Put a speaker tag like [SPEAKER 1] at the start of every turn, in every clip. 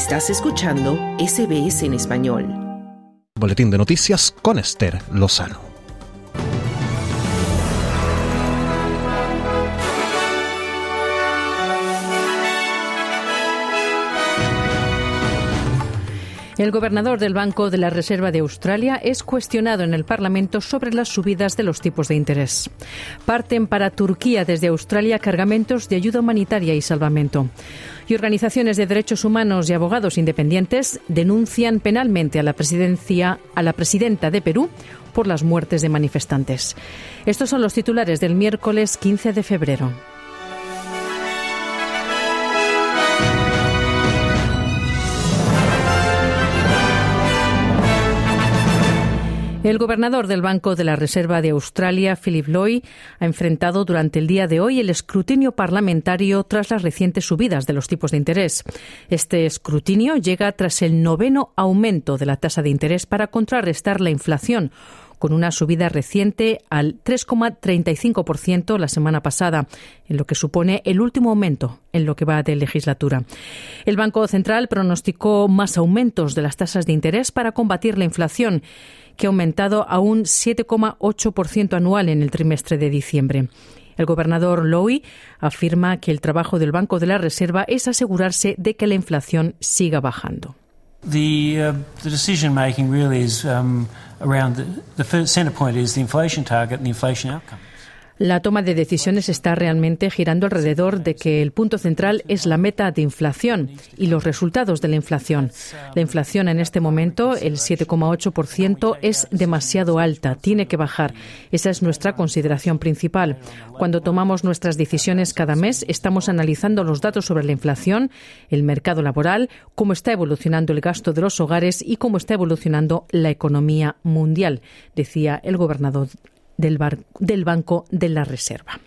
[SPEAKER 1] Estás escuchando SBS en español.
[SPEAKER 2] Boletín de noticias con Esther Lozano.
[SPEAKER 3] El gobernador del Banco de la Reserva de Australia es cuestionado en el Parlamento sobre las subidas de los tipos de interés. Parten para Turquía desde Australia cargamentos de ayuda humanitaria y salvamento. Y organizaciones de derechos humanos y abogados independientes denuncian penalmente a la presidencia a la presidenta de Perú por las muertes de manifestantes. Estos son los titulares del miércoles 15 de febrero. El gobernador del Banco de la Reserva de Australia, Philip Loy, ha enfrentado durante el día de hoy el escrutinio parlamentario tras las recientes subidas de los tipos de interés. Este escrutinio llega tras el noveno aumento de la tasa de interés para contrarrestar la inflación con una subida reciente al 3,35% la semana pasada, en lo que supone el último aumento en lo que va de legislatura. El Banco Central pronosticó más aumentos de las tasas de interés para combatir la inflación que ha aumentado a un 7,8% anual en el trimestre de diciembre. El gobernador Lowy afirma que el trabajo del Banco de la Reserva es asegurarse de que la inflación siga bajando.
[SPEAKER 4] The, uh, the decision making really is um, around the, the center point is the inflation target and the inflation outcome.
[SPEAKER 3] La toma de decisiones está realmente girando alrededor de que el punto central es la meta de inflación y los resultados de la inflación. La inflación en este momento, el 7,8%, es demasiado alta, tiene que bajar. Esa es nuestra consideración principal. Cuando tomamos nuestras decisiones cada mes, estamos analizando los datos sobre la inflación, el mercado laboral, cómo está evolucionando el gasto de los hogares y cómo está evolucionando la economía mundial, decía el gobernador del, del Banco de la Reserva.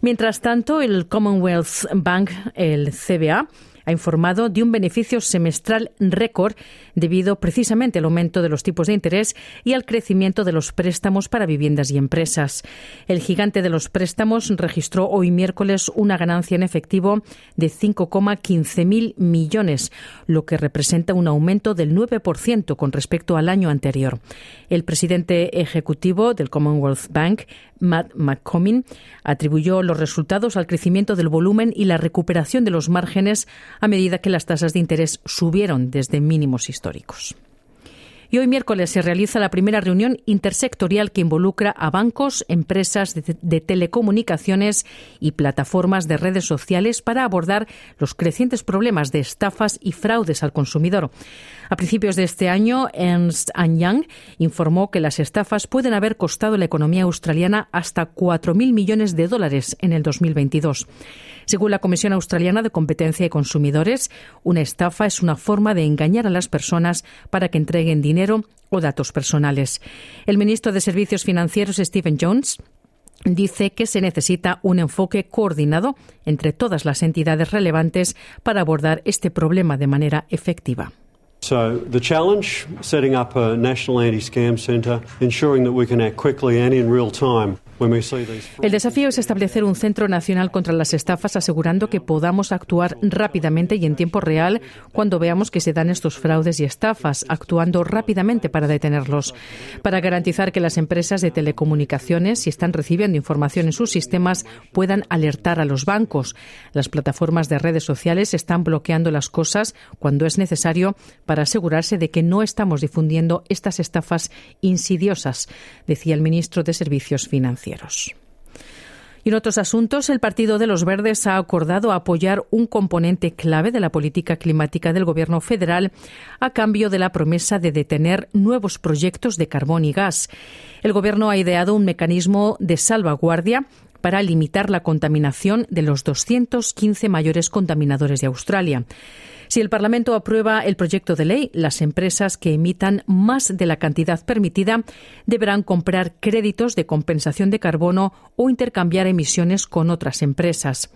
[SPEAKER 3] Mientras tanto, el Commonwealth Bank, el CBA, ha informado de un beneficio semestral récord debido precisamente al aumento de los tipos de interés y al crecimiento de los préstamos para viviendas y empresas. El gigante de los préstamos registró hoy miércoles una ganancia en efectivo de 5,15 mil millones, lo que representa un aumento del 9% con respecto al año anterior. El presidente ejecutivo del Commonwealth Bank, Matt McComin, atribuyó los resultados al crecimiento del volumen y la recuperación de los márgenes a medida que las tasas de interés subieron desde mínimos históricos. Y hoy miércoles se realiza la primera reunión intersectorial que involucra a bancos, empresas de, telecomunicaciones y plataformas de redes sociales para abordar los crecientes problemas de estafas y fraudes al consumidor. A principios de este año, Ernst Young informó que las estafas pueden haber costado a la economía australiana hasta 4.000 millones de dólares en el 2022. Según la Comisión Australiana de Competencia y Consumidores, una estafa es una forma de engañar a las personas para que entreguen dinero o datos personales. El ministro de Servicios Financieros, Stephen Jones, dice que se necesita un enfoque coordinado entre todas las entidades relevantes para abordar este problema de manera efectiva.
[SPEAKER 5] So the challenge setting up a national anti-scam centre, ensuring that we can act quickly and in real time
[SPEAKER 3] el desafío es establecer un centro nacional contra las estafas, asegurando que podamos actuar rápidamente y en tiempo real cuando veamos que se dan estos fraudes y estafas, actuando rápidamente para detenerlos. Para garantizar que las empresas de telecomunicaciones, si están recibiendo información en sus sistemas, puedan alertar a los bancos. Las plataformas de redes sociales están bloqueando las cosas cuando es necesario para asegurarse de que no estamos difundiendo estas estafas insidiosas, decía el ministro de Servicios Financieros. Y en otros asuntos, el Partido de los Verdes ha acordado apoyar un componente clave de la política climática del Gobierno federal a cambio de la promesa de detener nuevos proyectos de carbón y gas. El Gobierno ha ideado un mecanismo de salvaguardia para limitar la contaminación de los 215 mayores contaminadores de Australia. Si el Parlamento aprueba el proyecto de ley, las empresas que emitan más de la cantidad permitida deberán comprar créditos de compensación de carbono o intercambiar emisiones con otras empresas.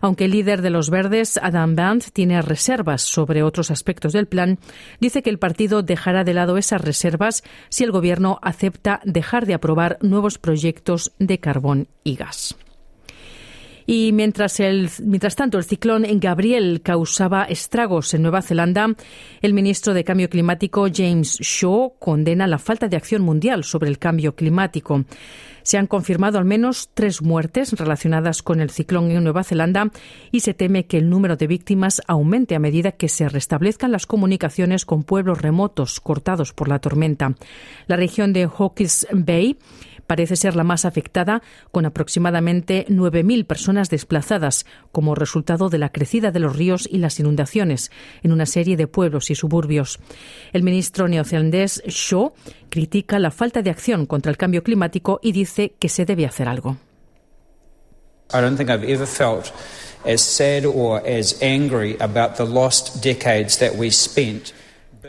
[SPEAKER 3] Aunque el líder de los verdes, Adam Band, tiene reservas sobre otros aspectos del plan, dice que el partido dejará de lado esas reservas si el Gobierno acepta dejar de aprobar nuevos proyectos de carbón y gas. Y mientras, el, mientras tanto el ciclón Gabriel causaba estragos en Nueva Zelanda, el ministro de Cambio Climático James Shaw condena la falta de acción mundial sobre el cambio climático. Se han confirmado al menos tres muertes relacionadas con el ciclón en Nueva Zelanda y se teme que el número de víctimas aumente a medida que se restablezcan las comunicaciones con pueblos remotos cortados por la tormenta. La región de Hawke's Bay parece ser la más afectada, con aproximadamente 9.000 personas desplazadas como resultado de la crecida de los ríos y las inundaciones en una serie de pueblos y suburbios. El ministro neozelandés Shaw critica la falta de acción contra el cambio climático y dice que se debe hacer algo.
[SPEAKER 6] I don't think I've ever felt as sad or as angry about the lost decades that we spent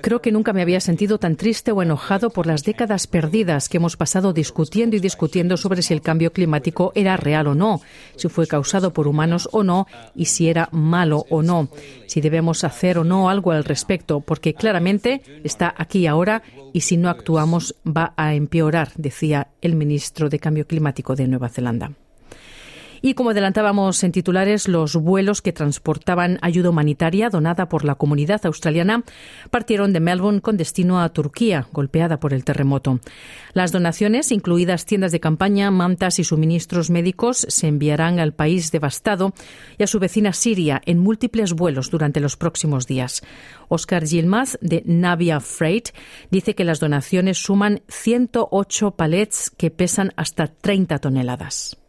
[SPEAKER 3] Creo que nunca me había sentido tan triste o enojado por las décadas perdidas que hemos pasado discutiendo y discutiendo sobre si el cambio climático era real o no, si fue causado por humanos o no y si era malo o no, si debemos hacer o no algo al respecto, porque claramente está aquí ahora y si no actuamos va a empeorar, decía el ministro de Cambio Climático de Nueva Zelanda. Y como adelantábamos en titulares, los vuelos que transportaban ayuda humanitaria donada por la comunidad australiana partieron de Melbourne con destino a Turquía, golpeada por el terremoto. Las donaciones, incluidas tiendas de campaña, mantas y suministros médicos, se enviarán al país devastado y a su vecina Siria en múltiples vuelos durante los próximos días. Oscar Gilmaz, de Navia Freight, dice que las donaciones suman 108 palets que pesan hasta 30 toneladas.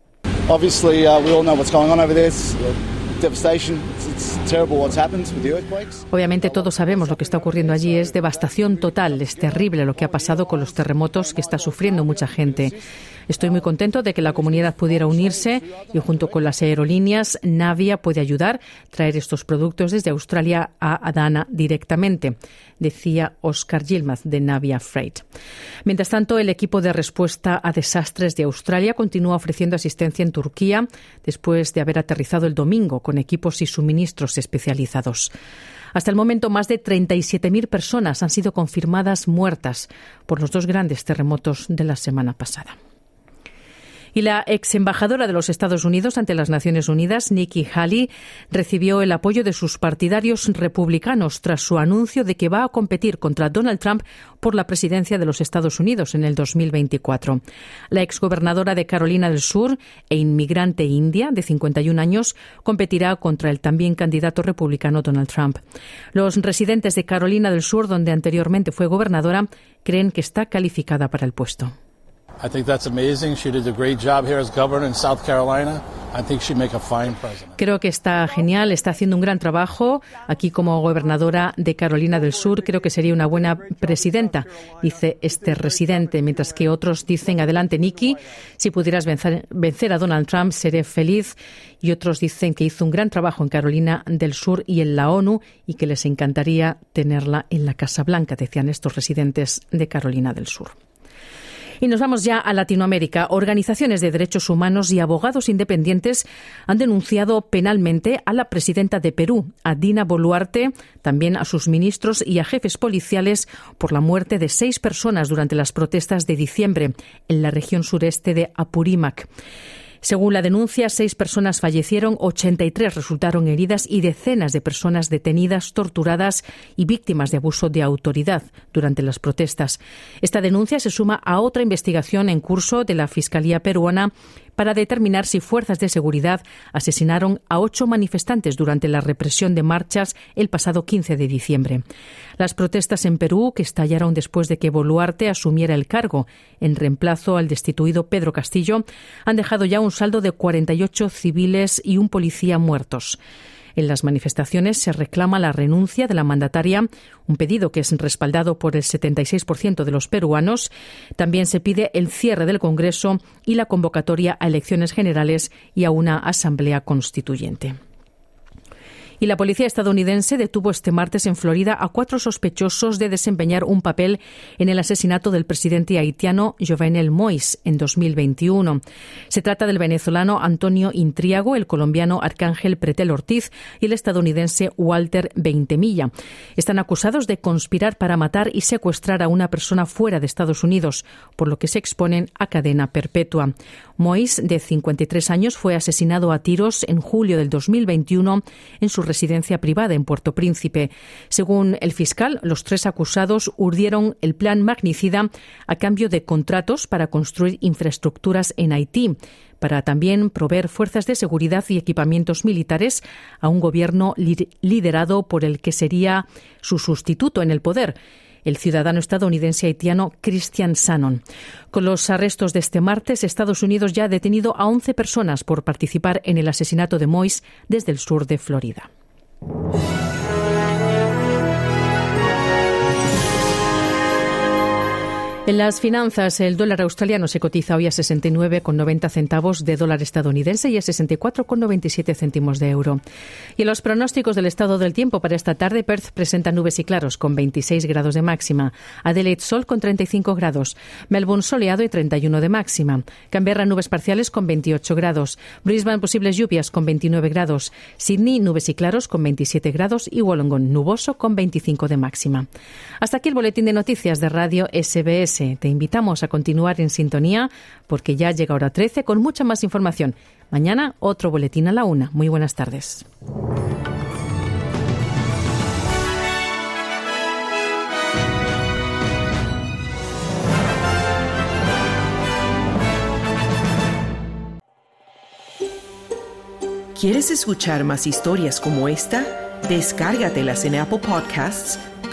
[SPEAKER 3] Obviamente todos sabemos lo que está ocurriendo allí. Es devastación total. Es terrible lo que ha pasado con los terremotos que está sufriendo mucha gente. Estoy muy contento de que la comunidad pudiera unirse y junto con las aerolíneas Navia puede ayudar a traer estos productos desde Australia a Adana directamente, decía Oscar Gilmaz de Navia Freight. Mientras tanto, el equipo de respuesta a desastres de Australia continúa ofreciendo asistencia en Turquía después de haber aterrizado el domingo con equipos y suministros especializados. Hasta el momento, más de 37.000 personas han sido confirmadas muertas por los dos grandes terremotos de la semana pasada. Y la ex embajadora de los Estados Unidos ante las Naciones Unidas, Nikki Haley, recibió el apoyo de sus partidarios republicanos tras su anuncio de que va a competir contra Donald Trump por la presidencia de los Estados Unidos en el 2024. La exgobernadora de Carolina del Sur e inmigrante india de 51 años competirá contra el también candidato republicano Donald Trump. Los residentes de Carolina del Sur, donde anteriormente fue gobernadora, creen que está calificada para el puesto.
[SPEAKER 7] I think that's amazing. She did a great job here as governor in South Carolina. I think she'd make a fine president.
[SPEAKER 3] Creo que está genial, está haciendo un gran trabajo aquí como gobernadora de Carolina del Sur. Creo que sería una buena presidenta, dice este residente, mientras que otros dicen, adelante Nikki, si pudieras vencer, vencer a Donald Trump seré feliz. Y otros dicen que hizo un gran trabajo en Carolina del Sur y en la ONU y que les encantaría tenerla en la Casa Blanca, decían estos residentes de Carolina del Sur. Y nos vamos ya a Latinoamérica. Organizaciones de derechos humanos y abogados independientes han denunciado penalmente a la presidenta de Perú, a Dina Boluarte, también a sus ministros y a jefes policiales por la muerte de seis personas durante las protestas de diciembre en la región sureste de Apurímac. Según la denuncia, seis personas fallecieron, 83 resultaron heridas y decenas de personas detenidas, torturadas y víctimas de abuso de autoridad durante las protestas. Esta denuncia se suma a otra investigación en curso de la Fiscalía peruana para determinar si fuerzas de seguridad asesinaron a ocho manifestantes durante la represión de marchas el pasado 15 de diciembre. Las protestas en Perú, que estallaron después de que Boluarte asumiera el cargo en reemplazo al destituido Pedro Castillo, han dejado ya un saldo de 48 civiles y un policía muertos. En las manifestaciones se reclama la renuncia de la mandataria, un pedido que es respaldado por el 76% de los peruanos. También se pide el cierre del Congreso y la convocatoria a elecciones generales y a una asamblea constituyente. Y la policía estadounidense detuvo este martes en Florida a cuatro sospechosos de desempeñar un papel en el asesinato del presidente haitiano Jovenel Moïse en 2021. Se trata del venezolano Antonio Intriago, el colombiano Arcángel Pretel Ortiz y el estadounidense Walter Veintemilla. Están acusados de conspirar para matar y secuestrar a una persona fuera de Estados Unidos, por lo que se exponen a cadena perpetua. Moïse, de 53 años, fue asesinado a tiros en julio del 2021 en su residencia privada en Puerto Príncipe. Según el fiscal, los tres acusados urdieron el plan magnicida a cambio de contratos para construir infraestructuras en Haití para también proveer fuerzas de seguridad y equipamientos militares a un gobierno liderado por el que sería su sustituto en el poder el ciudadano estadounidense haitiano Christian Shannon. Con los arrestos de este martes, Estados Unidos ya ha detenido a 11 personas por participar en el asesinato de Mois desde el sur de Florida. En las finanzas, el dólar australiano se cotiza hoy a 69,90 centavos de dólar estadounidense y a 64,97 céntimos de euro. Y en los pronósticos del estado del tiempo para esta tarde, Perth presenta nubes y claros con 26 grados de máxima, Adelaide sol con 35 grados, Melbourne soleado y 31 de máxima, Canberra nubes parciales con 28 grados, Brisbane posibles lluvias con 29 grados, Sydney nubes y claros con 27 grados y Wollongong nuboso con 25 de máxima. Hasta aquí el boletín de noticias de Radio SBS. Te invitamos a continuar en sintonía porque ya llega hora 13 con mucha más información. Mañana otro boletín a la una. Muy buenas tardes.
[SPEAKER 1] ¿Quieres escuchar más historias como esta? Descárgatelas en Apple Podcasts